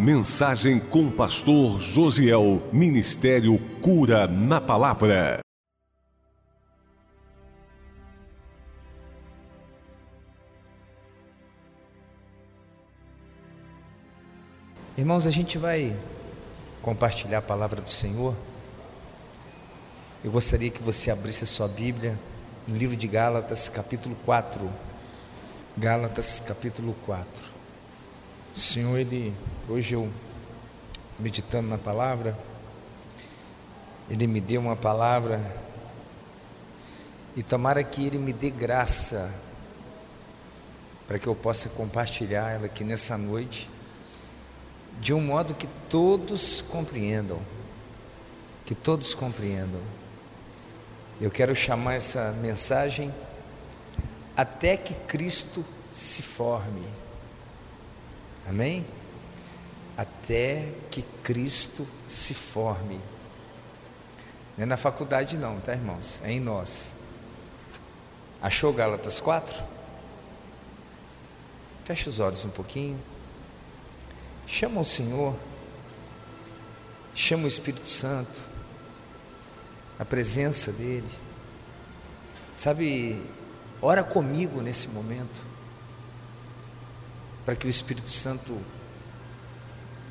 Mensagem com o Pastor Josiel. Ministério Cura na Palavra. Irmãos, a gente vai compartilhar a palavra do Senhor. Eu gostaria que você abrisse a sua Bíblia no livro de Gálatas, capítulo 4. Gálatas, capítulo 4. O Senhor, Ele, hoje eu, meditando na palavra, Ele me deu uma palavra, e tomara que Ele me dê graça, para que eu possa compartilhar ela aqui nessa noite, de um modo que todos compreendam, que todos compreendam. Eu quero chamar essa mensagem até que Cristo se forme. Amém? Até que Cristo se forme. Não é na faculdade, não, tá, irmãos? É em nós. Achou Gálatas 4? Feche os olhos um pouquinho. Chama o Senhor. Chama o Espírito Santo. A presença dEle. Sabe, ora comigo nesse momento para que o Espírito Santo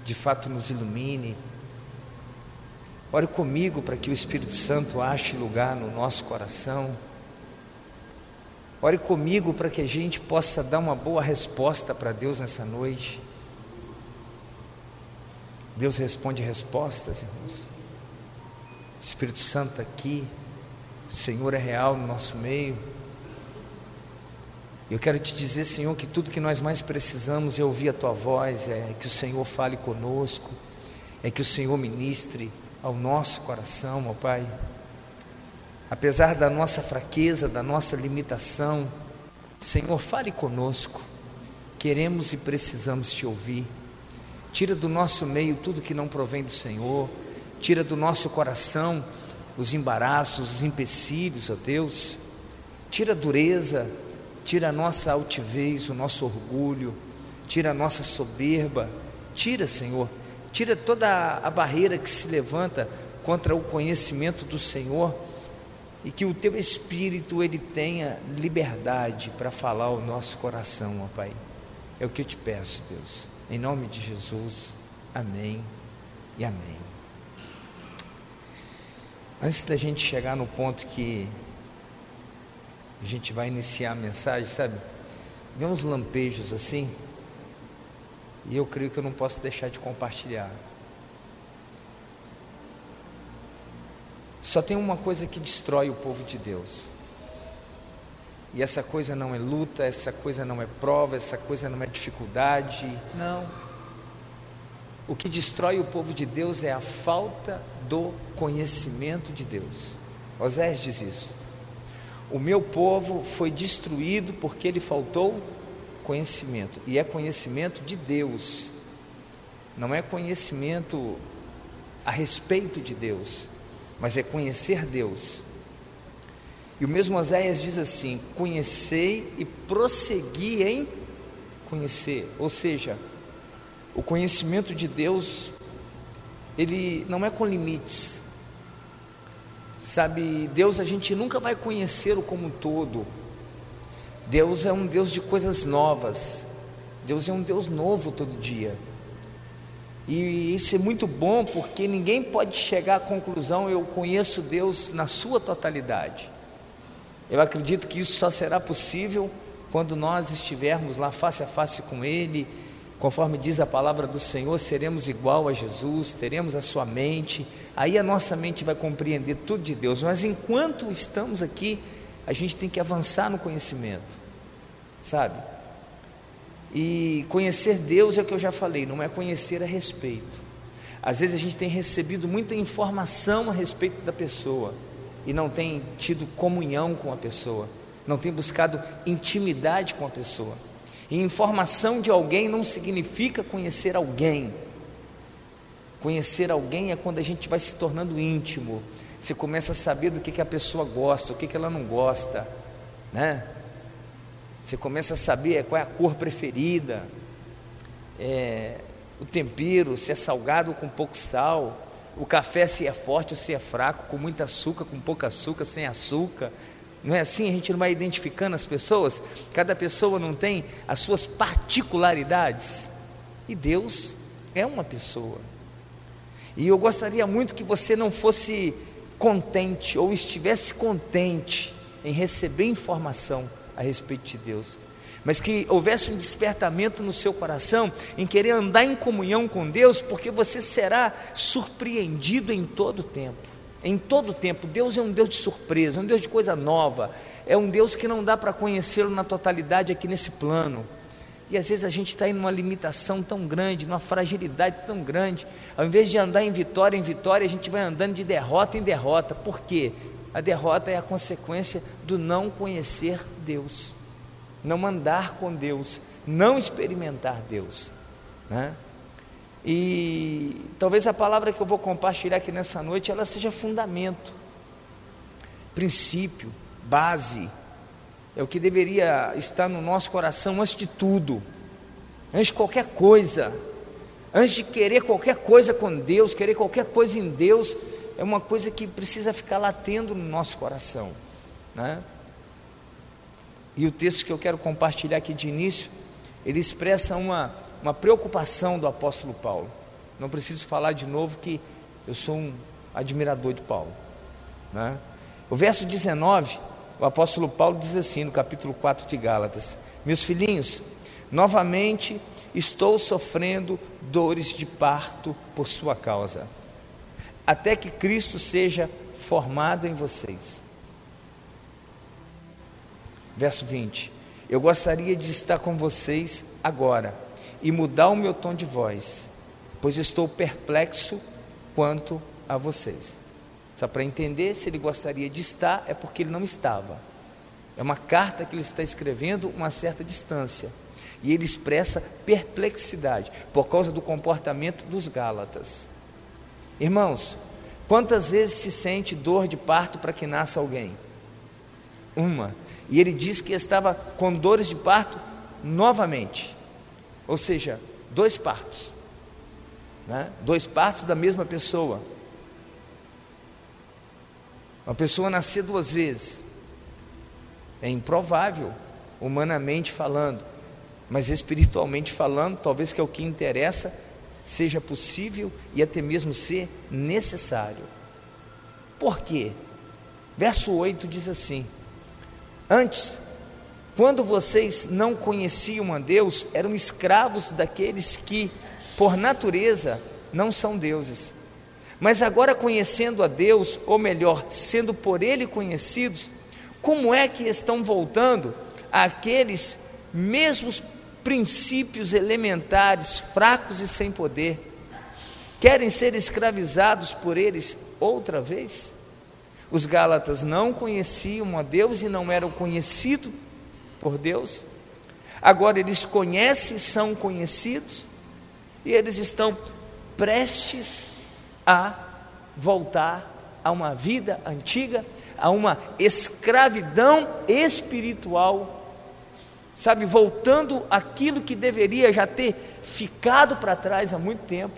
de fato nos ilumine. Ore comigo para que o Espírito Santo ache lugar no nosso coração. Ore comigo para que a gente possa dar uma boa resposta para Deus nessa noite. Deus responde respostas, irmãos. O Espírito Santo aqui, o Senhor é real no nosso meio. Eu quero te dizer, Senhor, que tudo que nós mais precisamos é ouvir a tua voz, é que o Senhor fale conosco, é que o Senhor ministre ao nosso coração, ó Pai. Apesar da nossa fraqueza, da nossa limitação, Senhor, fale conosco. Queremos e precisamos te ouvir. Tira do nosso meio tudo que não provém do Senhor, tira do nosso coração os embaraços, os empecilhos, ó Deus. Tira a dureza, tira a nossa altivez, o nosso orgulho, tira a nossa soberba, tira, Senhor, tira toda a barreira que se levanta contra o conhecimento do Senhor e que o teu espírito ele tenha liberdade para falar ao nosso coração, ó Pai. É o que eu te peço, Deus. Em nome de Jesus. Amém e amém. Antes da gente chegar no ponto que a gente vai iniciar a mensagem, sabe? Vê uns lampejos assim, e eu creio que eu não posso deixar de compartilhar. Só tem uma coisa que destrói o povo de Deus. E essa coisa não é luta, essa coisa não é prova, essa coisa não é dificuldade. Não. O que destrói o povo de Deus é a falta do conhecimento de Deus. Osés diz isso. O meu povo foi destruído porque lhe faltou conhecimento, e é conhecimento de Deus, não é conhecimento a respeito de Deus, mas é conhecer Deus. E o mesmo Oséias diz assim: conhecei e prossegui em conhecer, ou seja, o conhecimento de Deus, ele não é com limites, Sabe, Deus a gente nunca vai conhecê-lo como um todo. Deus é um Deus de coisas novas. Deus é um Deus novo todo dia. E isso é muito bom porque ninguém pode chegar à conclusão eu conheço Deus na sua totalidade. Eu acredito que isso só será possível quando nós estivermos lá face a face com Ele, Conforme diz a palavra do Senhor, seremos igual a Jesus, teremos a sua mente, aí a nossa mente vai compreender tudo de Deus, mas enquanto estamos aqui, a gente tem que avançar no conhecimento, sabe? E conhecer Deus é o que eu já falei, não é conhecer a respeito. Às vezes a gente tem recebido muita informação a respeito da pessoa e não tem tido comunhão com a pessoa, não tem buscado intimidade com a pessoa. E informação de alguém não significa conhecer alguém. Conhecer alguém é quando a gente vai se tornando íntimo. Você começa a saber do que, que a pessoa gosta, o que, que ela não gosta, né? Você começa a saber qual é a cor preferida. É, o tempero, se é salgado ou com pouco sal, o café se é forte ou se é fraco, com muito açúcar, com pouco açúcar, sem açúcar. Não é assim? A gente não vai identificando as pessoas? Cada pessoa não tem as suas particularidades. E Deus é uma pessoa. E eu gostaria muito que você não fosse contente ou estivesse contente em receber informação a respeito de Deus, mas que houvesse um despertamento no seu coração em querer andar em comunhão com Deus, porque você será surpreendido em todo tempo. Em todo tempo, Deus é um Deus de surpresa, um Deus de coisa nova, é um Deus que não dá para conhecê-lo na totalidade aqui nesse plano. E às vezes a gente está em uma limitação tão grande, numa fragilidade tão grande. Ao invés de andar em vitória em vitória, a gente vai andando de derrota em derrota. Por quê? A derrota é a consequência do não conhecer Deus, não andar com Deus, não experimentar Deus. Né? E talvez a palavra que eu vou compartilhar aqui nessa noite, ela seja fundamento, princípio, base, é o que deveria estar no nosso coração antes de tudo, antes de qualquer coisa, antes de querer qualquer coisa com Deus, querer qualquer coisa em Deus, é uma coisa que precisa ficar latendo no nosso coração, né? E o texto que eu quero compartilhar aqui de início, ele expressa uma, uma preocupação do apóstolo Paulo. Não preciso falar de novo que eu sou um admirador de Paulo. Né? O verso 19 o apóstolo Paulo diz assim no capítulo 4 de Gálatas: Meus filhinhos, novamente estou sofrendo dores de parto por sua causa, até que Cristo seja formado em vocês. Verso 20: Eu gostaria de estar com vocês agora e mudar o meu tom de voz, pois estou perplexo quanto a vocês. Só para entender se ele gostaria de estar, é porque ele não estava. É uma carta que ele está escrevendo uma certa distância. E ele expressa perplexidade por causa do comportamento dos Gálatas. Irmãos, quantas vezes se sente dor de parto para que nasça alguém? Uma. E ele diz que estava com dores de parto novamente. Ou seja, dois partos. Né? Dois partos da mesma pessoa. Uma pessoa nascer duas vezes é improvável, humanamente falando, mas espiritualmente falando, talvez que é o que interessa, seja possível e até mesmo ser necessário. Por quê? Verso 8 diz assim: Antes, quando vocês não conheciam a Deus, eram escravos daqueles que, por natureza, não são deuses. Mas agora conhecendo a Deus, ou melhor, sendo por Ele conhecidos, como é que estão voltando àqueles mesmos princípios elementares, fracos e sem poder? Querem ser escravizados por eles outra vez? Os Gálatas não conheciam a Deus e não eram conhecidos por Deus. Agora eles conhecem, são conhecidos, e eles estão prestes a voltar a uma vida antiga, a uma escravidão espiritual, sabe, voltando aquilo que deveria já ter ficado para trás há muito tempo.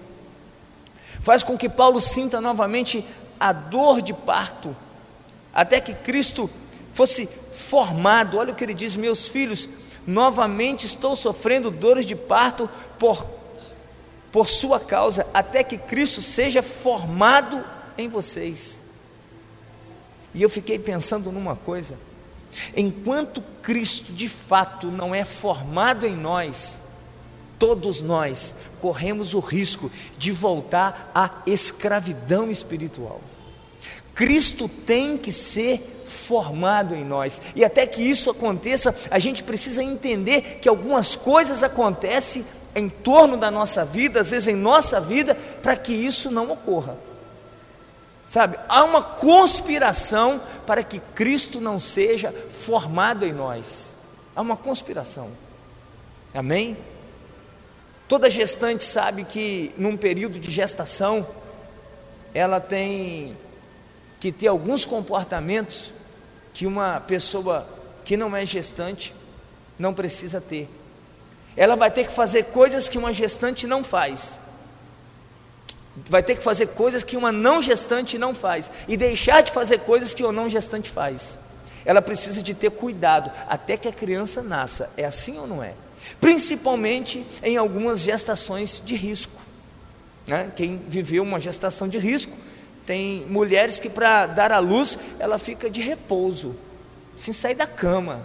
Faz com que Paulo sinta novamente a dor de parto, até que Cristo fosse formado. Olha o que ele diz: Meus filhos, novamente estou sofrendo dores de parto por por sua causa, até que Cristo seja formado em vocês. E eu fiquei pensando numa coisa: enquanto Cristo de fato não é formado em nós, todos nós corremos o risco de voltar à escravidão espiritual. Cristo tem que ser formado em nós, e até que isso aconteça, a gente precisa entender que algumas coisas acontecem em torno da nossa vida, às vezes em nossa vida, para que isso não ocorra. Sabe, há uma conspiração para que Cristo não seja formado em nós. Há uma conspiração. Amém? Toda gestante sabe que num período de gestação ela tem que ter alguns comportamentos que uma pessoa que não é gestante não precisa ter. Ela vai ter que fazer coisas que uma gestante não faz. Vai ter que fazer coisas que uma não gestante não faz. E deixar de fazer coisas que uma não gestante faz. Ela precisa de ter cuidado até que a criança nasça. É assim ou não é? Principalmente em algumas gestações de risco. Né? Quem viveu uma gestação de risco, tem mulheres que para dar à luz, ela fica de repouso, sem sair da cama,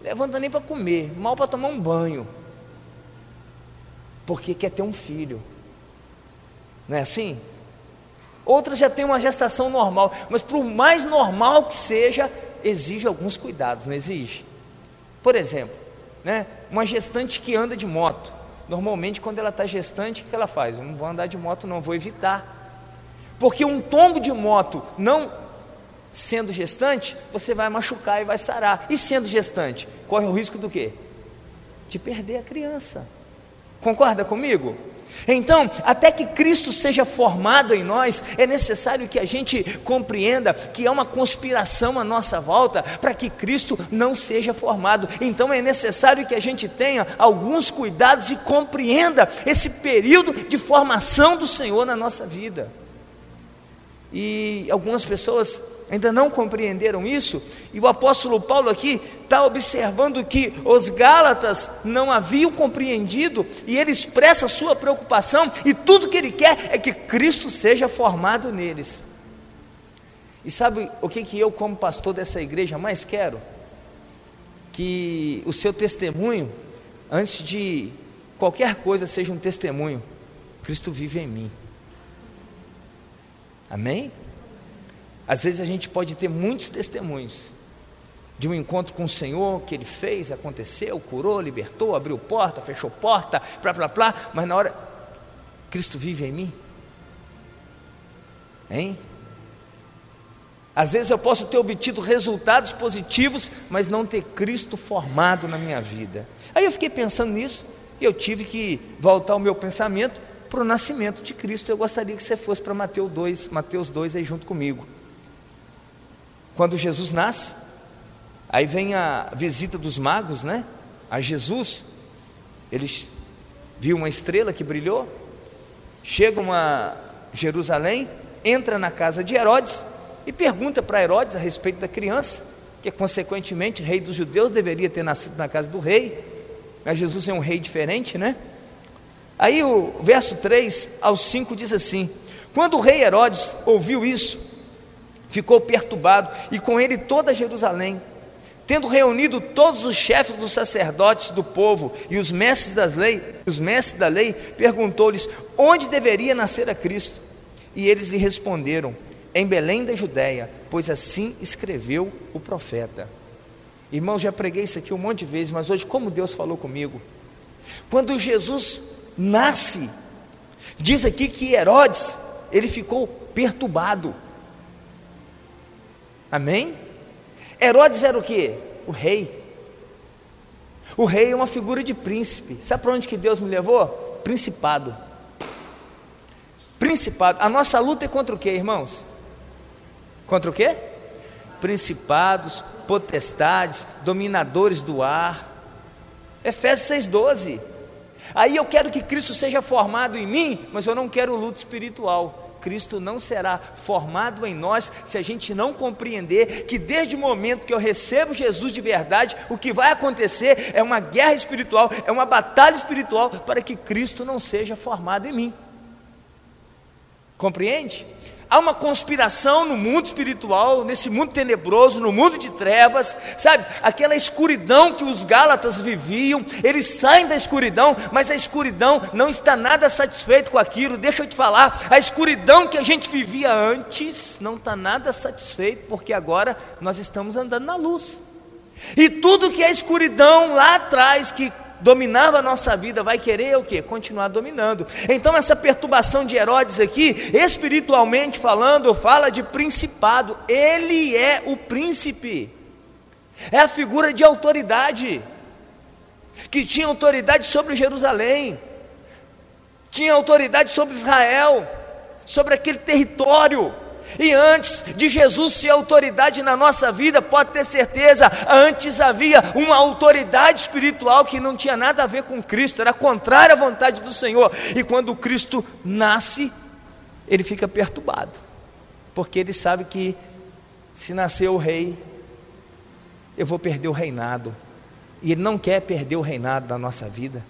levanta nem para comer, mal para tomar um banho, porque quer ter um filho. Não é assim? Outras já têm uma gestação normal, mas por mais normal que seja, exige alguns cuidados, não exige? Por exemplo, né, uma gestante que anda de moto, normalmente quando ela está gestante, o que ela faz? Eu não vou andar de moto, não, vou evitar. Porque um tombo de moto não sendo gestante, você vai machucar e vai sarar. E sendo gestante, corre o risco do quê? De perder a criança. Concorda comigo? Então, até que Cristo seja formado em nós, é necessário que a gente compreenda que é uma conspiração à nossa volta para que Cristo não seja formado. Então, é necessário que a gente tenha alguns cuidados e compreenda esse período de formação do Senhor na nossa vida. E algumas pessoas ainda não compreenderam isso, e o apóstolo Paulo aqui está observando que os Gálatas não haviam compreendido, e ele expressa sua preocupação, e tudo que ele quer é que Cristo seja formado neles. E sabe o que, que eu, como pastor dessa igreja, mais quero? Que o seu testemunho, antes de qualquer coisa, seja um testemunho: Cristo vive em mim. Amém? Às vezes a gente pode ter muitos testemunhos de um encontro com o Senhor que ele fez, aconteceu, curou, libertou, abriu porta, fechou porta, plá, plá, plá, mas na hora, Cristo vive em mim? Hein? Às vezes eu posso ter obtido resultados positivos, mas não ter Cristo formado na minha vida. Aí eu fiquei pensando nisso e eu tive que voltar o meu pensamento para o nascimento de Cristo. Eu gostaria que você fosse para Mateus 2, Mateus 2 aí junto comigo. Quando Jesus nasce, aí vem a visita dos magos, né? A Jesus, eles viu uma estrela que brilhou, chegam a Jerusalém, entra na casa de Herodes e pergunta para Herodes a respeito da criança, que consequentemente rei dos judeus deveria ter nascido na casa do rei, mas Jesus é um rei diferente, né? Aí o verso 3 ao 5 diz assim: Quando o rei Herodes ouviu isso, ficou perturbado, e com ele toda Jerusalém. Tendo reunido todos os chefes dos sacerdotes do povo e os mestres das lei, os mestres da lei, perguntou-lhes onde deveria nascer a Cristo. E eles lhe responderam: em Belém da Judéia, pois assim escreveu o profeta. Irmãos, já preguei isso aqui um monte de vezes, mas hoje, como Deus falou comigo, quando Jesus nasce, diz aqui que Herodes, ele ficou perturbado. Amém? Herodes era o que? O rei. O rei é uma figura de príncipe. Sabe para onde que Deus me levou? Principado. Principado. A nossa luta é contra o que, irmãos? Contra o que? Principados, potestades, dominadores do ar. Efésios 6,12. Aí eu quero que Cristo seja formado em mim, mas eu não quero luta espiritual. Cristo não será formado em nós se a gente não compreender que desde o momento que eu recebo Jesus de verdade, o que vai acontecer é uma guerra espiritual, é uma batalha espiritual para que Cristo não seja formado em mim. Compreende? Há uma conspiração no mundo espiritual, nesse mundo tenebroso, no mundo de trevas, sabe? Aquela escuridão que os Gálatas viviam, eles saem da escuridão, mas a escuridão não está nada satisfeito com aquilo. Deixa eu te falar, a escuridão que a gente vivia antes não está nada satisfeito, porque agora nós estamos andando na luz. E tudo que é escuridão lá atrás, que dominava a nossa vida, vai querer o que? Continuar dominando. Então, essa perturbação de Herodes aqui, espiritualmente falando, fala de principado. Ele é o príncipe, é a figura de autoridade, que tinha autoridade sobre Jerusalém, tinha autoridade sobre Israel, sobre aquele território. E antes de Jesus ser autoridade na nossa vida, pode ter certeza, antes havia uma autoridade espiritual que não tinha nada a ver com Cristo, era contrária à vontade do Senhor. E quando Cristo nasce, ele fica perturbado, porque ele sabe que se nascer o rei, eu vou perder o reinado. E ele não quer perder o reinado da nossa vida.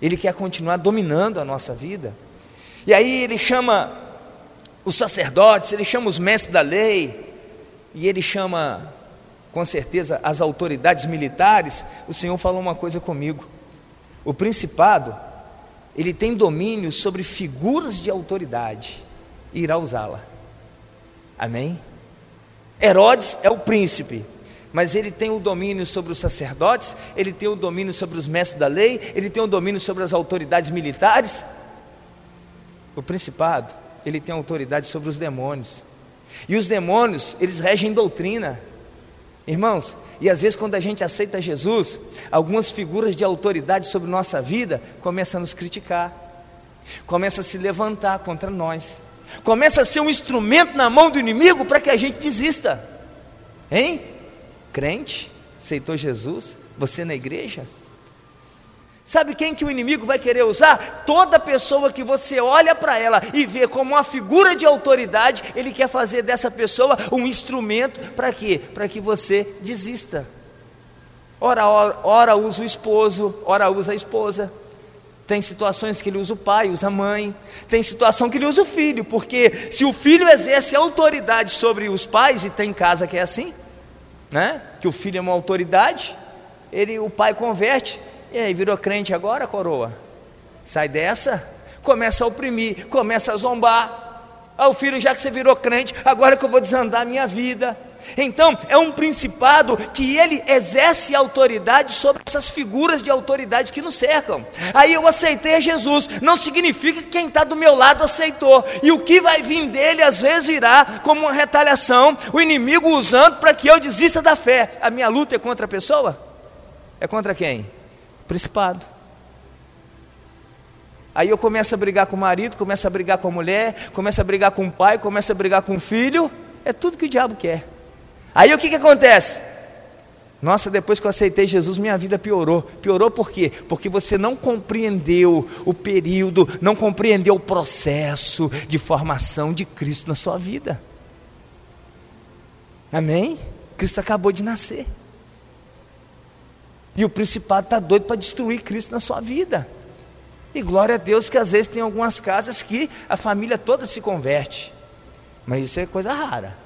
Ele quer continuar dominando a nossa vida. E aí ele chama os sacerdotes, ele chama os mestres da lei, e ele chama, com certeza, as autoridades militares. O Senhor falou uma coisa comigo: o principado, ele tem domínio sobre figuras de autoridade e irá usá-la. Amém? Herodes é o príncipe, mas ele tem o domínio sobre os sacerdotes, ele tem o domínio sobre os mestres da lei, ele tem o domínio sobre as autoridades militares. O principado, ele tem autoridade sobre os demônios. E os demônios, eles regem doutrina. Irmãos, e às vezes quando a gente aceita Jesus, algumas figuras de autoridade sobre nossa vida começam a nos criticar, começam a se levantar contra nós, começa a ser um instrumento na mão do inimigo para que a gente desista. Hein? crente, aceitou Jesus, você na igreja? Sabe quem que o inimigo vai querer usar? Toda pessoa que você olha para ela e vê como uma figura de autoridade, ele quer fazer dessa pessoa um instrumento para quê? Para que você desista. Ora, ora, ora usa o esposo, ora usa a esposa. Tem situações que ele usa o pai, usa a mãe. Tem situação que ele usa o filho, porque se o filho exerce autoridade sobre os pais, e tem casa que é assim, né? Que o filho é uma autoridade, ele, o pai converte, e aí virou crente agora, coroa? Sai dessa, começa a oprimir, começa a zombar. Ah, o filho, já que você virou crente, agora que eu vou desandar a minha vida. Então, é um principado que ele exerce autoridade sobre essas figuras de autoridade que nos cercam. Aí eu aceitei Jesus, não significa que quem está do meu lado aceitou. E o que vai vir dele, às vezes, virá como uma retaliação, o inimigo usando para que eu desista da fé. A minha luta é contra a pessoa? É contra quem? Principado. Aí eu começo a brigar com o marido, começo a brigar com a mulher, começo a brigar com o pai, começo a brigar com o filho. É tudo que o diabo quer. Aí o que, que acontece? Nossa, depois que eu aceitei Jesus, minha vida piorou. Piorou por quê? Porque você não compreendeu o período, não compreendeu o processo de formação de Cristo na sua vida. Amém? Cristo acabou de nascer. E o principado está doido para destruir Cristo na sua vida. E glória a Deus que às vezes tem algumas casas que a família toda se converte. Mas isso é coisa rara.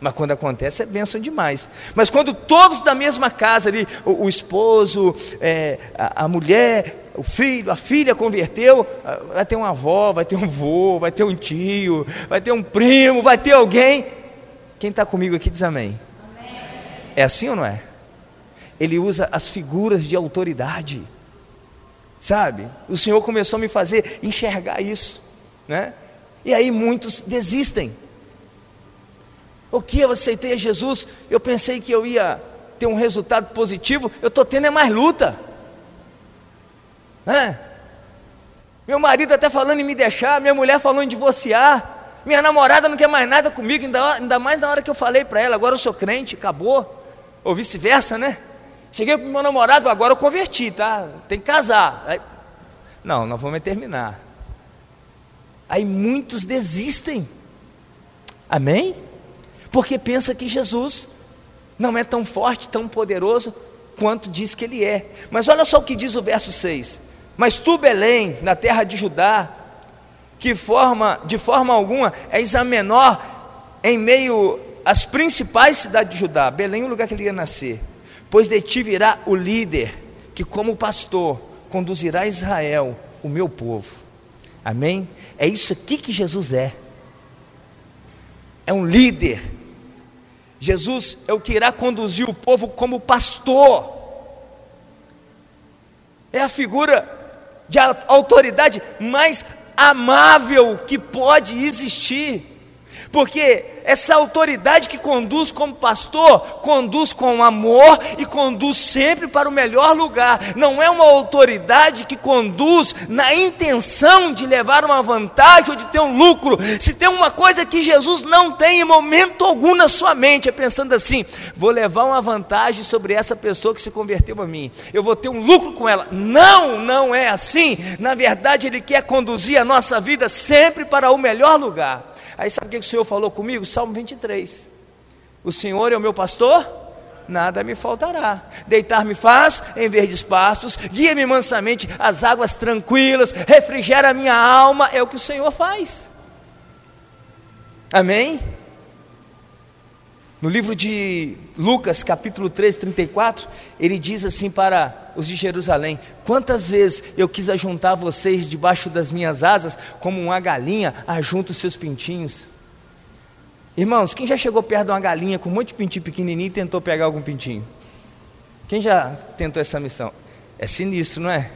Mas quando acontece é bênção demais. Mas quando todos da mesma casa ali, o, o esposo, é, a, a, mulher, o filho, a filha converteu, vai ter uma avó, vai ter um vô, vai ter um tio, vai ter um primo, vai ter alguém. Quem está comigo aqui diz amém. amém. É assim ou não é? Ele usa as figuras de autoridade. Sabe? O Senhor começou a me fazer enxergar isso, né? E aí muitos desistem. O que eu aceitei a Jesus, eu pensei que eu ia ter um resultado positivo, eu estou tendo é mais luta. Né? Meu marido até falando em me deixar, minha mulher falando em divorciar, minha namorada não quer mais nada comigo, ainda, ainda mais na hora que eu falei para ela, agora eu sou crente, acabou. Ou vice-versa, né? Cheguei para o meu namorado, agora eu converti, tá? Tem que casar. Aí, não, nós vamos terminar. Aí muitos desistem. Amém? porque pensa que Jesus não é tão forte, tão poderoso quanto diz que ele é. Mas olha só o que diz o verso 6: Mas tu, Belém, na terra de Judá, que forma, de forma alguma és a menor em meio às principais cidades de Judá, Belém é o lugar que ele ia nascer, pois de ti virá o líder, que como pastor conduzirá Israel, o meu povo. Amém? É isso aqui que Jesus é. É um líder Jesus é o que irá conduzir o povo como pastor. É a figura de autoridade mais amável que pode existir. Porque essa autoridade que conduz como pastor, conduz com amor e conduz sempre para o melhor lugar. Não é uma autoridade que conduz na intenção de levar uma vantagem ou de ter um lucro. Se tem uma coisa que Jesus não tem em momento algum na sua mente, é pensando assim: vou levar uma vantagem sobre essa pessoa que se converteu a mim, eu vou ter um lucro com ela. Não, não é assim. Na verdade, Ele quer conduzir a nossa vida sempre para o melhor lugar. Aí sabe o que o Senhor falou comigo? Salmo 23. O Senhor é o meu pastor, nada me faltará. Deitar-me faz em verdes pastos, guia-me mansamente às águas tranquilas, refrigera a minha alma, é o que o Senhor faz. Amém? No livro de Lucas, capítulo 13, 34, ele diz assim para os de Jerusalém: Quantas vezes eu quis ajuntar vocês debaixo das minhas asas, como uma galinha ajunta os seus pintinhos. Irmãos, quem já chegou perto de uma galinha com um monte de pintinho pequenininho e tentou pegar algum pintinho? Quem já tentou essa missão? É sinistro, não é?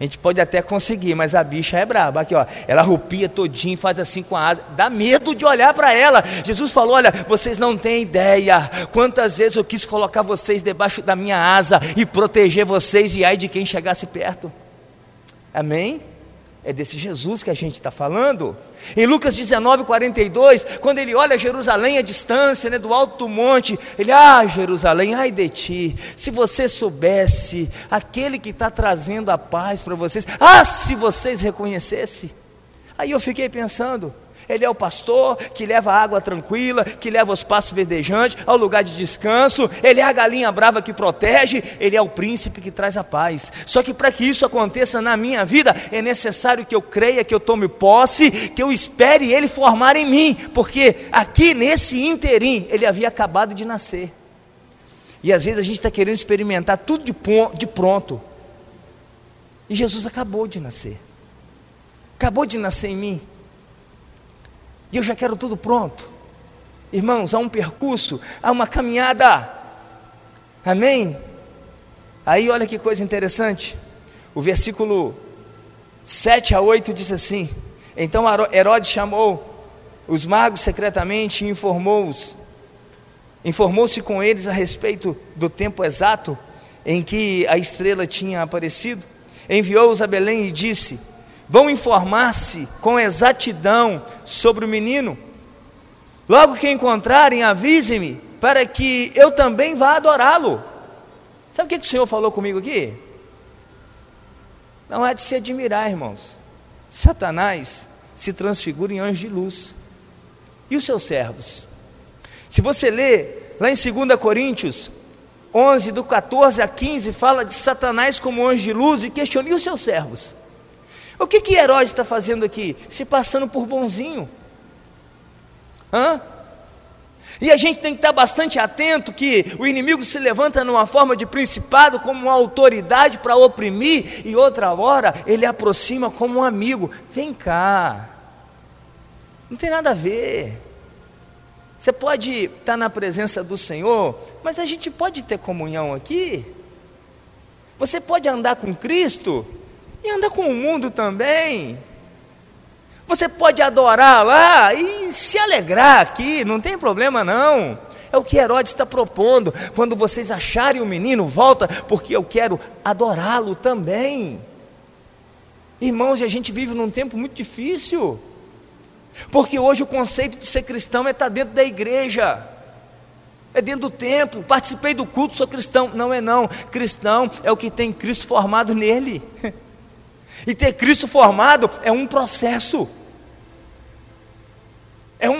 A gente pode até conseguir, mas a bicha é braba. Aqui, ó, ela rupia todinho, faz assim com a asa. Dá medo de olhar para ela. Jesus falou: Olha, vocês não têm ideia quantas vezes eu quis colocar vocês debaixo da minha asa e proteger vocês e ai de quem chegasse perto. Amém? É desse Jesus que a gente está falando. Em Lucas 19, 42, quando ele olha Jerusalém à distância, né, do alto do monte, ele, ah, Jerusalém, ai de ti, se você soubesse, aquele que está trazendo a paz para vocês, ah, se vocês reconhecessem. Aí eu fiquei pensando, ele é o pastor que leva a água tranquila, que leva os passos verdejantes ao lugar de descanso. Ele é a galinha brava que protege. Ele é o príncipe que traz a paz. Só que para que isso aconteça na minha vida, é necessário que eu creia, que eu tome posse, que eu espere ele formar em mim. Porque aqui nesse interim, ele havia acabado de nascer. E às vezes a gente está querendo experimentar tudo de, de pronto. E Jesus acabou de nascer. Acabou de nascer em mim. E eu já quero tudo pronto. Irmãos, há um percurso, há uma caminhada. Amém? Aí olha que coisa interessante. O versículo 7 a 8 diz assim: Então Herodes chamou os magos secretamente e informou-os. Informou-se com eles a respeito do tempo exato em que a estrela tinha aparecido. Enviou-os a Belém e disse: vão informar-se com exatidão sobre o menino. Logo que encontrarem, avise-me, para que eu também vá adorá-lo. Sabe o que, que o Senhor falou comigo aqui? Não é de se admirar, irmãos. Satanás se transfigura em anjo de luz. E os seus servos? Se você ler lá em 2 Coríntios 11, do 14 a 15, fala de Satanás como anjo de luz e questiona, e os seus servos? O que que Herodes está fazendo aqui? Se passando por bonzinho. Hã? E a gente tem que estar bastante atento que o inimigo se levanta numa forma de principado como uma autoridade para oprimir, e outra hora ele aproxima como um amigo. Vem cá. Não tem nada a ver. Você pode estar na presença do Senhor, mas a gente pode ter comunhão aqui. Você pode andar com Cristo, e anda com o mundo também. Você pode adorar lá e se alegrar aqui, não tem problema não. É o que Herodes está propondo. Quando vocês acharem o menino, volta, porque eu quero adorá-lo também. Irmãos, a gente vive num tempo muito difícil. Porque hoje o conceito de ser cristão é estar dentro da igreja. É dentro do templo, participei do culto, sou cristão. Não é não. Cristão é o que tem Cristo formado nele. E ter Cristo formado é um processo.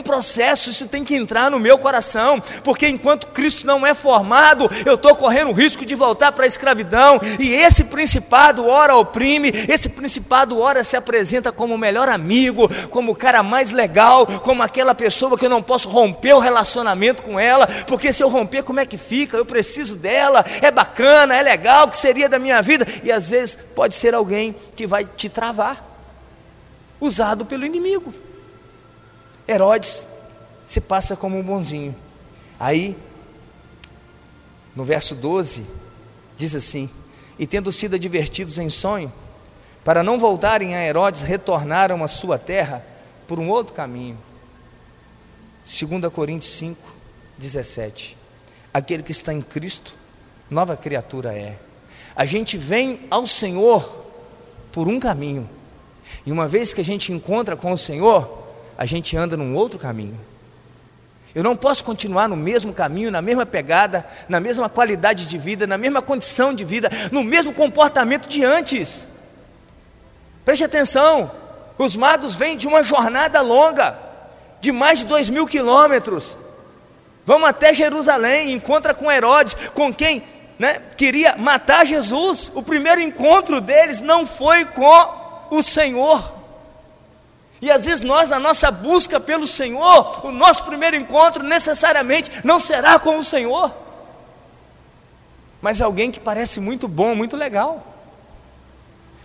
Processo, isso tem que entrar no meu coração, porque enquanto Cristo não é formado, eu estou correndo o risco de voltar para a escravidão, e esse principado ora oprime, esse principado ora se apresenta como o melhor amigo, como o cara mais legal, como aquela pessoa que eu não posso romper o relacionamento com ela, porque se eu romper, como é que fica? Eu preciso dela, é bacana, é legal, que seria da minha vida, e às vezes pode ser alguém que vai te travar, usado pelo inimigo. Herodes se passa como um bonzinho. Aí, no verso 12, diz assim: E tendo sido advertidos em sonho, para não voltarem a Herodes, retornaram à sua terra por um outro caminho. 2 Coríntios 5, 17. Aquele que está em Cristo, nova criatura é. A gente vem ao Senhor por um caminho. E uma vez que a gente encontra com o Senhor, a gente anda num outro caminho. Eu não posso continuar no mesmo caminho, na mesma pegada, na mesma qualidade de vida, na mesma condição de vida, no mesmo comportamento de antes. Preste atenção, os magos vêm de uma jornada longa, de mais de dois mil quilômetros. Vão até Jerusalém, encontra com Herodes, com quem né, queria matar Jesus. O primeiro encontro deles não foi com o Senhor. E às vezes nós, na nossa busca pelo Senhor, o nosso primeiro encontro necessariamente não será com o Senhor, mas alguém que parece muito bom, muito legal.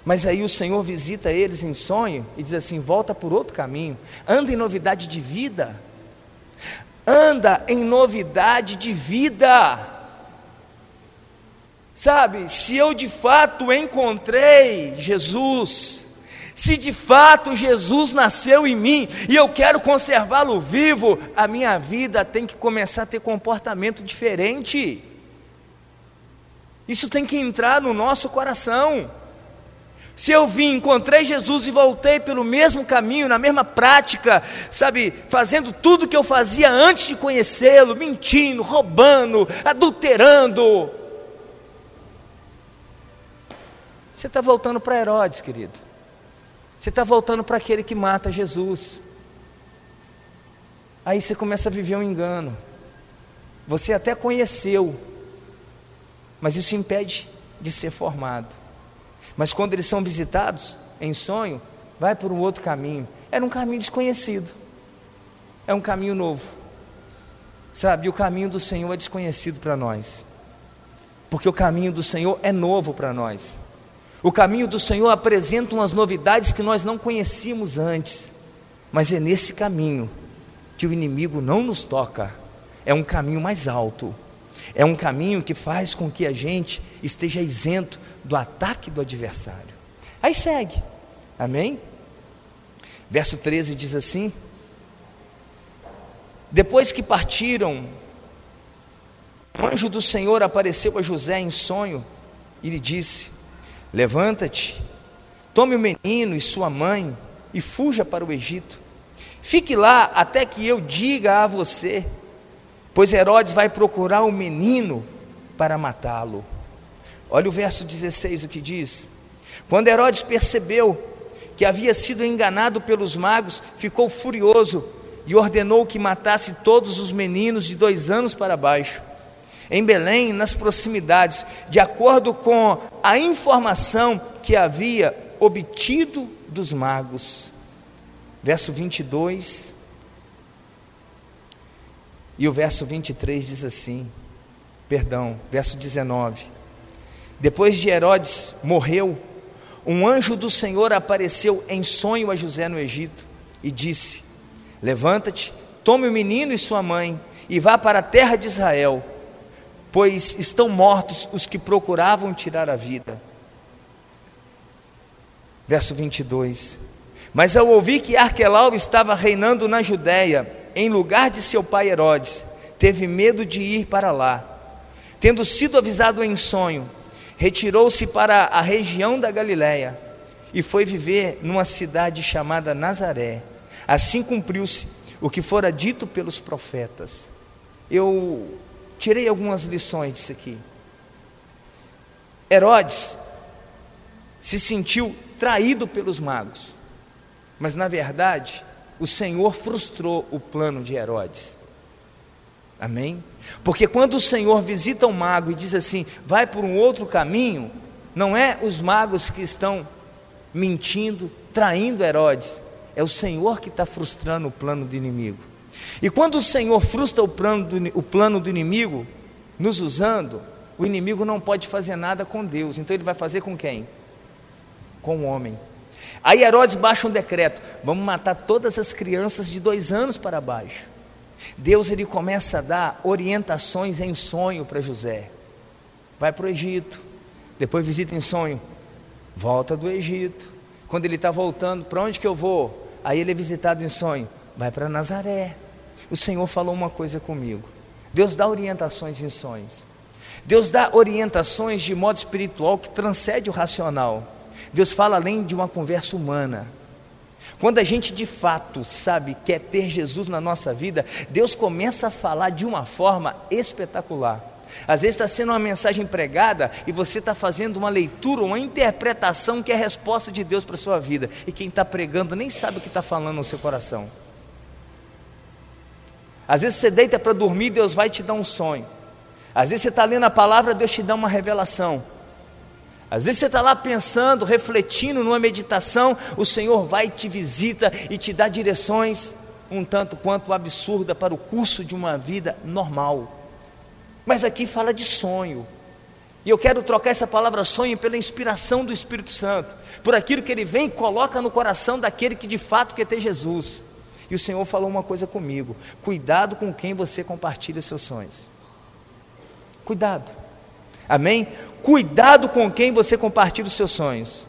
Mas aí o Senhor visita eles em sonho e diz assim: volta por outro caminho, anda em novidade de vida, anda em novidade de vida. Sabe, se eu de fato encontrei Jesus, se de fato Jesus nasceu em mim e eu quero conservá-lo vivo, a minha vida tem que começar a ter comportamento diferente. Isso tem que entrar no nosso coração. Se eu vim, encontrei Jesus e voltei pelo mesmo caminho, na mesma prática, sabe, fazendo tudo que eu fazia antes de conhecê-lo, mentindo, roubando, adulterando. Você está voltando para Herodes, querido. Você está voltando para aquele que mata Jesus. Aí você começa a viver um engano. Você até conheceu, mas isso impede de ser formado. Mas quando eles são visitados em sonho, vai por um outro caminho. Era um caminho desconhecido. É um caminho novo. Sabe, o caminho do Senhor é desconhecido para nós. Porque o caminho do Senhor é novo para nós. O caminho do Senhor apresenta umas novidades que nós não conhecíamos antes, mas é nesse caminho que o inimigo não nos toca. É um caminho mais alto, é um caminho que faz com que a gente esteja isento do ataque do adversário. Aí segue, amém? Verso 13 diz assim: Depois que partiram, o anjo do Senhor apareceu a José em sonho e lhe disse: Levanta-te, tome o menino e sua mãe e fuja para o Egito. Fique lá até que eu diga a você, pois Herodes vai procurar o menino para matá-lo. Olha o verso 16 o que diz. Quando Herodes percebeu que havia sido enganado pelos magos, ficou furioso e ordenou que matasse todos os meninos de dois anos para baixo em Belém, nas proximidades, de acordo com a informação que havia obtido dos magos. Verso 22 e o verso 23 diz assim: perdão, verso 19. Depois de Herodes morreu, um anjo do Senhor apareceu em sonho a José no Egito e disse: Levanta-te, tome o menino e sua mãe e vá para a terra de Israel pois estão mortos os que procuravam tirar a vida. Verso 22. Mas ao ouvir que Arquelau estava reinando na Judéia, em lugar de seu pai Herodes, teve medo de ir para lá. Tendo sido avisado em sonho, retirou-se para a região da Galiléia e foi viver numa cidade chamada Nazaré. Assim cumpriu-se o que fora dito pelos profetas. Eu tirei algumas lições disso aqui. Herodes se sentiu traído pelos magos, mas na verdade o Senhor frustrou o plano de Herodes. Amém? Porque quando o Senhor visita um mago e diz assim, vai por um outro caminho, não é os magos que estão mentindo, traindo Herodes, é o Senhor que está frustrando o plano do inimigo. E quando o Senhor frustra o plano, do, o plano do inimigo, nos usando, o inimigo não pode fazer nada com Deus. Então ele vai fazer com quem? Com o homem. Aí Herodes baixa um decreto: vamos matar todas as crianças de dois anos para baixo. Deus ele começa a dar orientações em sonho para José. Vai para o Egito, depois visita em sonho, volta do Egito. Quando ele está voltando, para onde que eu vou? Aí ele é visitado em sonho, vai para Nazaré. O Senhor falou uma coisa comigo. Deus dá orientações em sonhos. Deus dá orientações de modo espiritual que transcende o racional. Deus fala além de uma conversa humana. Quando a gente de fato sabe quer ter Jesus na nossa vida, Deus começa a falar de uma forma espetacular. Às vezes está sendo uma mensagem pregada e você está fazendo uma leitura, uma interpretação que é a resposta de Deus para a sua vida. E quem está pregando nem sabe o que está falando no seu coração. Às vezes você deita para dormir, Deus vai te dar um sonho. Às vezes você está lendo a palavra, Deus te dá uma revelação. Às vezes você está lá pensando, refletindo numa meditação, o Senhor vai te visita e te dá direções um tanto quanto absurda para o curso de uma vida normal. Mas aqui fala de sonho. E eu quero trocar essa palavra sonho pela inspiração do Espírito Santo, por aquilo que ele vem e coloca no coração daquele que de fato quer ter Jesus. E o Senhor falou uma coisa comigo: cuidado com quem você compartilha seus sonhos. Cuidado. Amém? Cuidado com quem você compartilha os seus sonhos.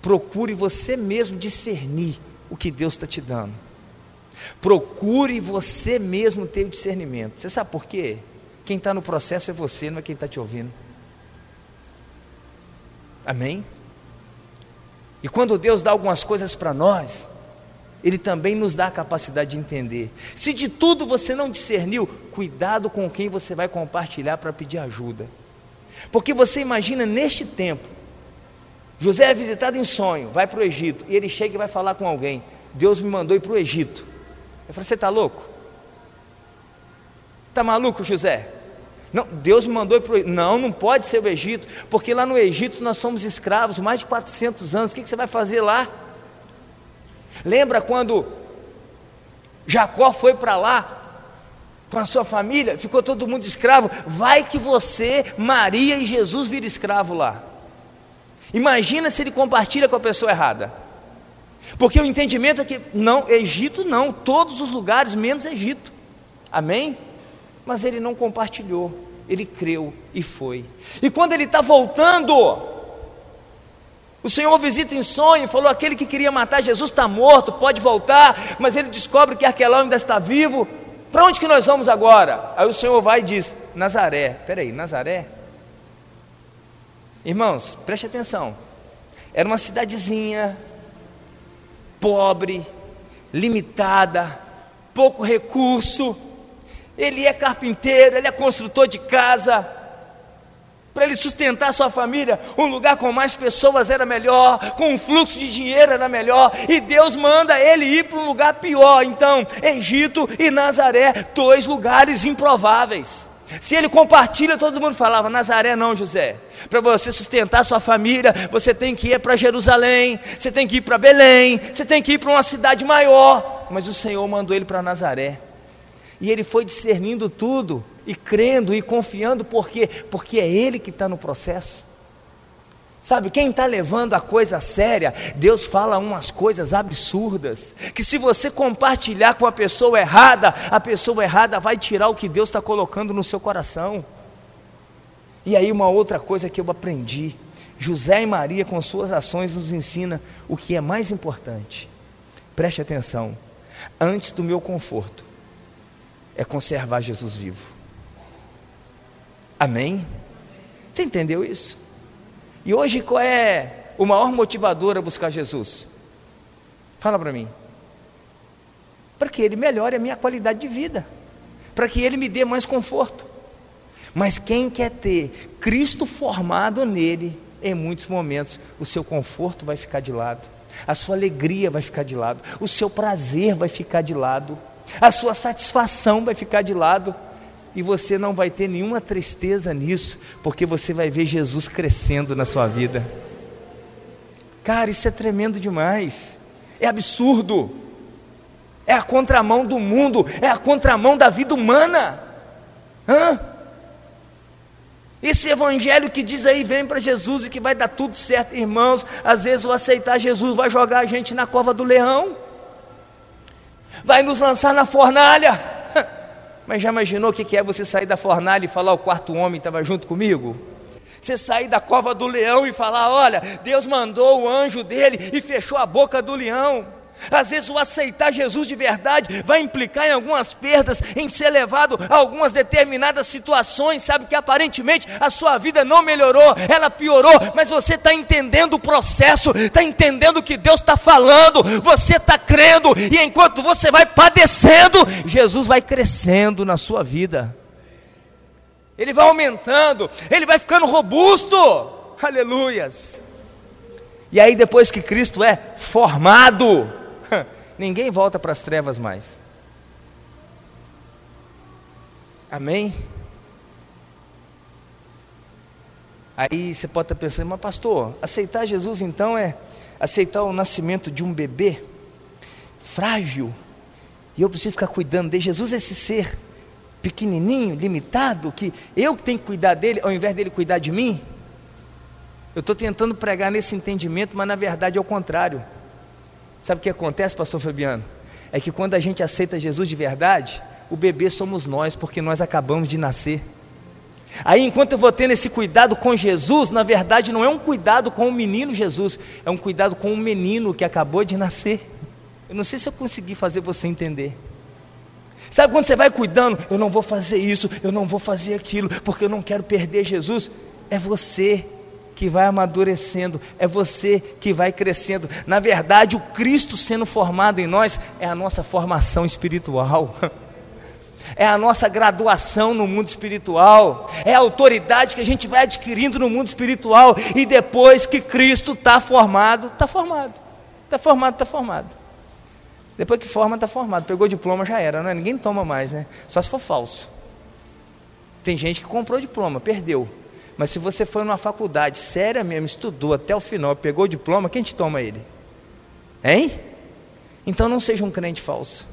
Procure você mesmo discernir o que Deus está te dando. Procure você mesmo ter o discernimento. Você sabe por quê? Quem está no processo é você, não é quem está te ouvindo. Amém? E quando Deus dá algumas coisas para nós, Ele também nos dá a capacidade de entender. Se de tudo você não discerniu, cuidado com quem você vai compartilhar para pedir ajuda. Porque você imagina neste tempo, José é visitado em sonho, vai para o Egito, e ele chega e vai falar com alguém: Deus me mandou ir para o Egito. Eu falei: Você está louco? Está maluco, José? Não, Deus me mandou ir para o Egito. Não, não pode ser o Egito, porque lá no Egito nós somos escravos mais de 400 anos. O que, que você vai fazer lá? Lembra quando Jacó foi para lá com a sua família, ficou todo mundo escravo. Vai que você, Maria e Jesus viram escravo lá. Imagina se ele compartilha com a pessoa errada. Porque o entendimento é que não, Egito não, todos os lugares menos Egito. Amém? Mas ele não compartilhou, ele creu e foi. E quando ele está voltando, o Senhor visita em sonho, falou: aquele que queria matar Jesus está morto, pode voltar, mas ele descobre que Arquelão ainda está vivo. Para onde que nós vamos agora? Aí o Senhor vai e diz: Nazaré. Peraí, Nazaré? Irmãos, preste atenção. Era uma cidadezinha, pobre, limitada, pouco recurso. Ele é carpinteiro, ele é construtor de casa para ele sustentar sua família, um lugar com mais pessoas era melhor, com um fluxo de dinheiro era melhor, e Deus manda ele ir para um lugar pior. Então, Egito e Nazaré, dois lugares improváveis. Se ele compartilha, todo mundo falava: Nazaré não, José. Para você sustentar sua família, você tem que ir para Jerusalém, você tem que ir para Belém, você tem que ir para uma cidade maior. Mas o Senhor mandou ele para Nazaré. E ele foi discernindo tudo e crendo e confiando, por quê? Porque é Ele que está no processo. Sabe, quem está levando a coisa séria, Deus fala umas coisas absurdas, que se você compartilhar com a pessoa errada, a pessoa errada vai tirar o que Deus está colocando no seu coração. E aí, uma outra coisa que eu aprendi: José e Maria, com suas ações, nos ensina o que é mais importante. Preste atenção: antes do meu conforto, é conservar Jesus vivo. Amém? Você entendeu isso? E hoje qual é o maior motivador a buscar Jesus? Fala para mim. Para que Ele melhore a minha qualidade de vida, para que Ele me dê mais conforto. Mas quem quer ter Cristo formado nele, em muitos momentos, o seu conforto vai ficar de lado, a sua alegria vai ficar de lado, o seu prazer vai ficar de lado, a sua satisfação vai ficar de lado e você não vai ter nenhuma tristeza nisso, porque você vai ver Jesus crescendo na sua vida. Cara, isso é tremendo demais, é absurdo, é a contramão do mundo, é a contramão da vida humana. Hã? Esse evangelho que diz aí, vem para Jesus e que vai dar tudo certo, irmãos. Às vezes o aceitar Jesus vai jogar a gente na cova do leão, vai nos lançar na fornalha. Mas já imaginou o que é você sair da fornalha e falar: o quarto homem estava junto comigo? Você sair da cova do leão e falar: olha, Deus mandou o anjo dele e fechou a boca do leão. Às vezes o aceitar Jesus de verdade vai implicar em algumas perdas, em ser levado a algumas determinadas situações, sabe que aparentemente a sua vida não melhorou, ela piorou, mas você está entendendo o processo, está entendendo o que Deus está falando, você está crendo, e enquanto você vai padecendo, Jesus vai crescendo na sua vida. Ele vai aumentando, ele vai ficando robusto. Aleluias. E aí, depois que Cristo é formado, ninguém volta para as trevas mais. Amém? Aí você pode estar pensando, mas pastor, aceitar Jesus então é aceitar o nascimento de um bebê frágil, e eu preciso ficar cuidando de Jesus, esse ser pequenininho, limitado, que eu tenho que cuidar dele ao invés dele cuidar de mim? Eu estou tentando pregar nesse entendimento, mas na verdade é o contrário. Sabe o que acontece, pastor Fabiano? É que quando a gente aceita Jesus de verdade, o bebê somos nós, porque nós acabamos de nascer. Aí, enquanto eu vou tendo esse cuidado com Jesus, na verdade não é um cuidado com o menino Jesus, é um cuidado com o menino que acabou de nascer. Eu não sei se eu consegui fazer você entender. Sabe quando você vai cuidando, eu não vou fazer isso, eu não vou fazer aquilo, porque eu não quero perder Jesus? É você que vai amadurecendo, é você que vai crescendo. Na verdade, o Cristo sendo formado em nós é a nossa formação espiritual. É a nossa graduação no mundo espiritual, é a autoridade que a gente vai adquirindo no mundo espiritual, e depois que Cristo está formado, está formado, está formado, está formado. Depois que forma, está formado. Pegou diploma, já era, né? Ninguém toma mais, né? Só se for falso. Tem gente que comprou diploma, perdeu. Mas se você foi numa faculdade séria mesmo, estudou até o final, pegou o diploma, quem te toma ele? Hein? Então não seja um crente falso.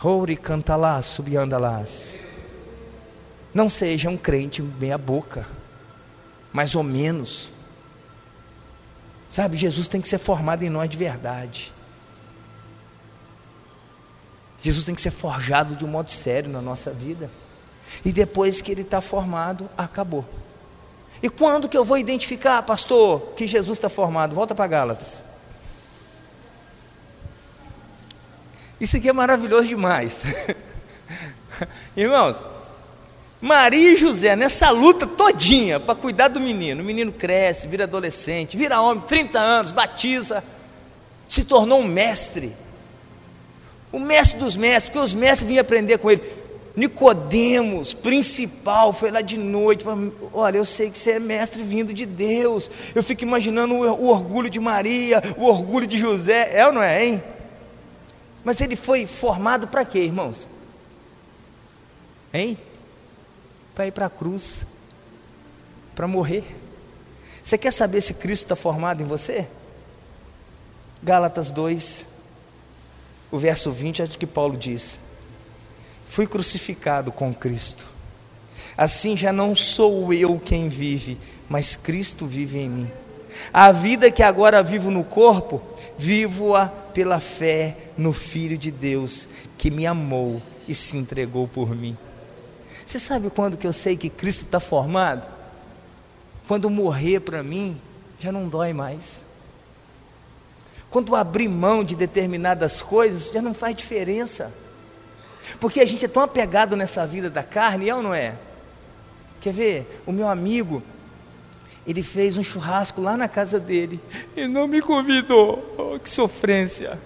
Ouri canta lá, subianda lá. Não seja um crente meia boca, mais ou menos. Sabe, Jesus tem que ser formado em nós de verdade. Jesus tem que ser forjado de um modo sério na nossa vida. E depois que ele está formado, acabou. E quando que eu vou identificar, pastor, que Jesus está formado? Volta para Gálatas. Isso aqui é maravilhoso demais. Irmãos, Maria e José, nessa luta todinha para cuidar do menino, o menino cresce, vira adolescente, vira homem, 30 anos, batiza, se tornou um mestre. O mestre dos mestres, porque os mestres vinham aprender com ele. Nicodemos, principal, foi lá de noite. Olha, eu sei que você é mestre vindo de Deus. Eu fico imaginando o, orgulho de Maria, o orgulho de José. É ou não é, hein? Mas ele foi formado para quê, irmãos? Hein? Para ir para a cruz, para morrer. Você quer saber se Cristo está formado em você? Gálatas 2, o verso 20 é o que Paulo diz: Fui crucificado com Cristo. Assim já não sou eu quem vive, mas Cristo vive em mim. A vida que agora vivo no corpo, vivo-a pela fé no Filho de Deus, que me amou e se entregou por mim. Você sabe quando que eu sei que Cristo está formado? Quando morrer para mim, já não dói mais. Quando abrir mão de determinadas coisas, já não faz diferença. Porque a gente é tão apegado nessa vida da carne, é ou não é? Quer ver? O meu amigo, ele fez um churrasco lá na casa dele e não me convidou. Oh, que sofrência.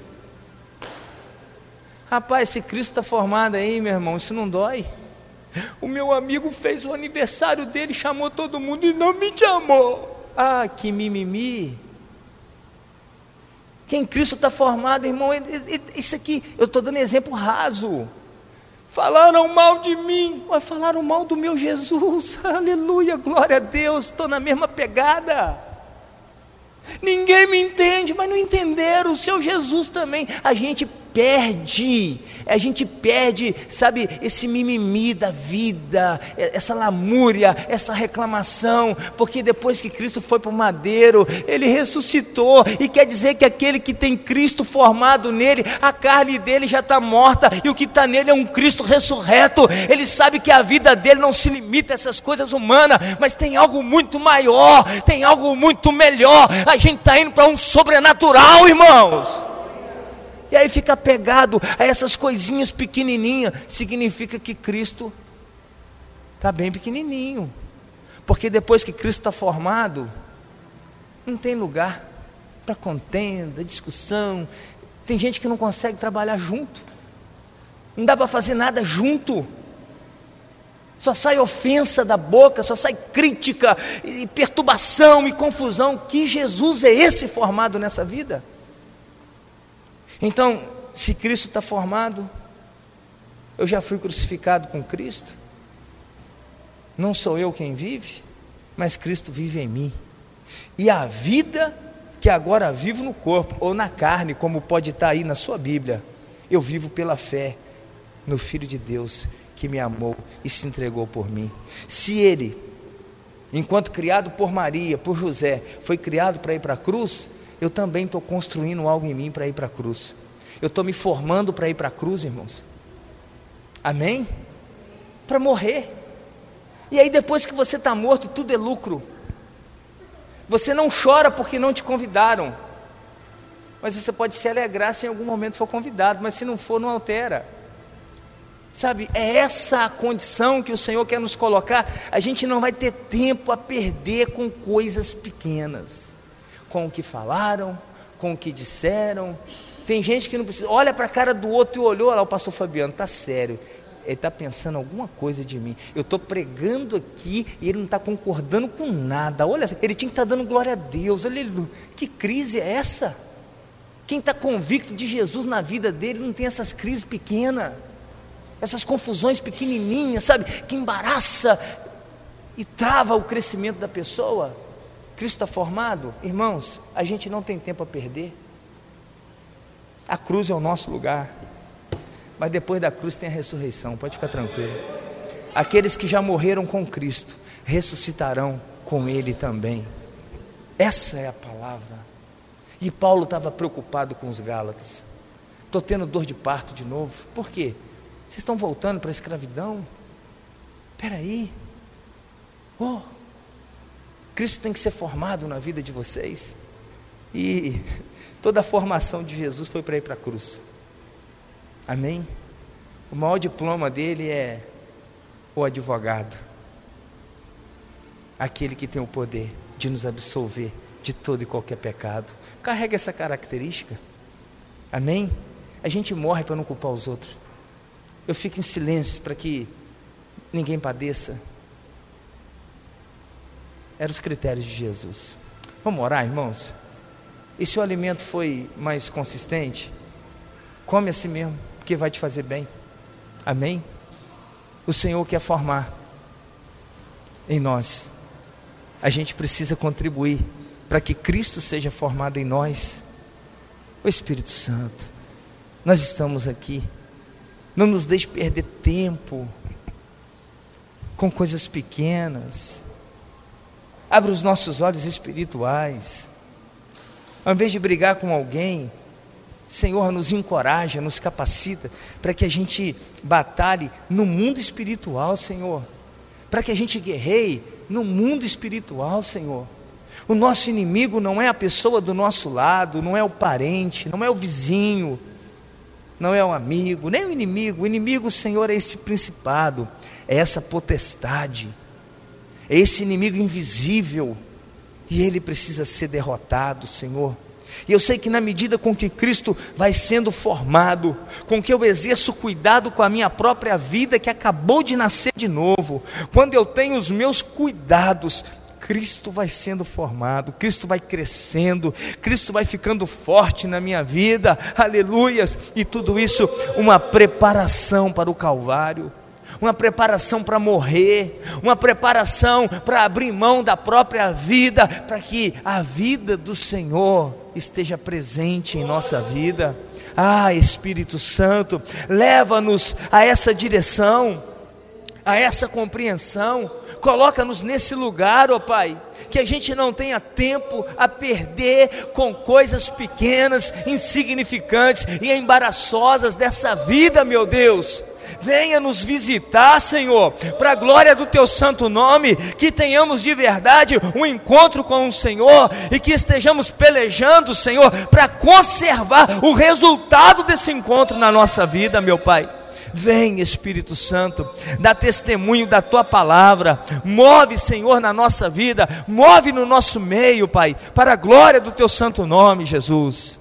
Rapaz, se Cristo está formado aí, meu irmão, isso não dói. O meu amigo fez o aniversário dele, chamou todo mundo e não me chamou. Ah, que mimimi. Quem Cristo está formado, irmão, isso aqui, eu estou dando exemplo raso. Falaram mal de mim, mas falaram mal do meu Jesus. Aleluia, glória a Deus, estou na mesma pegada. Ninguém me entende, mas não entenderam. O seu Jesus também. A gente perde, a gente perde, sabe, esse mimimi da vida, essa lamúria, essa reclamação, porque depois que Cristo foi para o madeiro, ele ressuscitou, e quer dizer que aquele que tem Cristo formado nele, a carne dele já está morta, e o que está nele é um Cristo ressurreto. Ele sabe que a vida dele não se limita a essas coisas humanas, mas tem algo muito maior, tem algo muito melhor. A gente está indo para um sobrenatural, irmãos. E aí fica apegado a essas coisinhas pequenininhas, significa que Cristo está bem pequenininho. Porque depois que Cristo está formado, não tem lugar para contenda, discussão. Tem gente que não consegue trabalhar junto. Não dá para fazer nada junto. Só sai ofensa da boca, só sai crítica, e perturbação e confusão. Que Jesus é esse formado nessa vida? Então, se Cristo está formado, eu já fui crucificado com Cristo. Não sou eu quem vive, mas Cristo vive em mim. E a vida que agora vivo no corpo ou na carne, como pode estar aí na sua Bíblia, eu vivo pela fé no Filho de Deus que me amou e se entregou por mim. Se ele, enquanto criado por Maria, por José, foi criado para ir para a cruz, eu também estou construindo algo em mim para ir para a cruz. Eu estou me formando para ir para a cruz, irmãos. Amém? Para morrer. E aí, depois que você está morto, tudo é lucro. Você não chora porque não te convidaram. Mas você pode se alegrar se em algum momento for convidado, mas se não for, não altera. Sabe, é essa a condição que o Senhor quer nos colocar. A gente não vai ter tempo a perder com coisas pequenas, com o que falaram, com o que disseram. Tem gente que não precisa, olha para a cara do outro e olhou, lá o pastor Fabiano, está sério. Ele está pensando alguma coisa de mim. Eu estou pregando aqui e ele não está concordando com nada. Olha, ele tinha que estar tá dando glória a Deus. Aleluia. Que crise é essa? Quem está convicto de Jesus na vida dele não tem essas crises pequenas essas confusões pequenininhas, sabe, que embaraça e trava o crescimento da pessoa. Cristo está formado, irmãos, a gente não tem tempo a perder. A cruz é o nosso lugar, mas depois da cruz tem a ressurreição, pode ficar tranquilo. Aqueles que já morreram com Cristo ressuscitarão com Ele também. Essa é a palavra. E Paulo estava preocupado com os Gálatas. Estou tendo dor de parto de novo. Por quê? Vocês estão voltando para a escravidão? Espera aí. Oh, Cristo tem que ser formado na vida de vocês. E toda a formação de Jesus foi para ir para a cruz. Amém? O maior diploma dele é o advogado. Aquele que tem o poder de nos absolver de todo e qualquer pecado. Carrega essa característica. Amém? A gente morre para não culpar os outros eu fico em silêncio para que ninguém padeça. Eram os critérios de Jesus. Vamos orar, irmãos? E se o alimento foi mais consistente, come assim mesmo, porque vai te fazer bem. Amém? O Senhor quer formar em nós. A gente precisa contribuir para que Cristo seja formado em nós. O Espírito Santo, nós estamos aqui não nos deixe perder tempo com coisas pequenas. Abra os nossos olhos espirituais. Ao invés de brigar com alguém, Senhor, nos encoraja, nos capacita para que a gente batalhe no mundo espiritual, Senhor. Para que a gente guerreie no mundo espiritual, Senhor. O nosso inimigo não é a pessoa do nosso lado, não é o parente, não é o vizinho, não é um amigo, nem um inimigo. O inimigo, Senhor, é esse principado, é essa potestade, é esse inimigo invisível, e ele precisa ser derrotado, Senhor. E eu sei que na medida com que Cristo vai sendo formado, com que eu exerço cuidado com a minha própria vida que acabou de nascer de novo, quando eu tenho os meus cuidados, Cristo vai sendo formado, Cristo vai crescendo, Cristo vai ficando forte na minha vida, aleluias, e tudo isso uma preparação para o Calvário uma preparação para morrer, uma preparação para abrir mão da própria vida, para que a vida do Senhor esteja presente em nossa vida. Ah, Espírito Santo, leva-nos a essa direção a essa compreensão, coloca-nos nesse lugar, ó oh Pai, que a gente não tenha tempo a perder com coisas pequenas, insignificantes e embaraçosas dessa vida, meu Deus. Venha nos visitar, Senhor, para a glória do teu santo nome, que tenhamos de verdade um encontro com o Senhor e que estejamos pelejando, Senhor, para conservar o resultado desse encontro na nossa vida, meu Pai. Vem, Espírito Santo, dá testemunho da tua palavra, move, Senhor, na nossa vida, move no nosso meio, Pai, para a glória do teu santo nome, Jesus.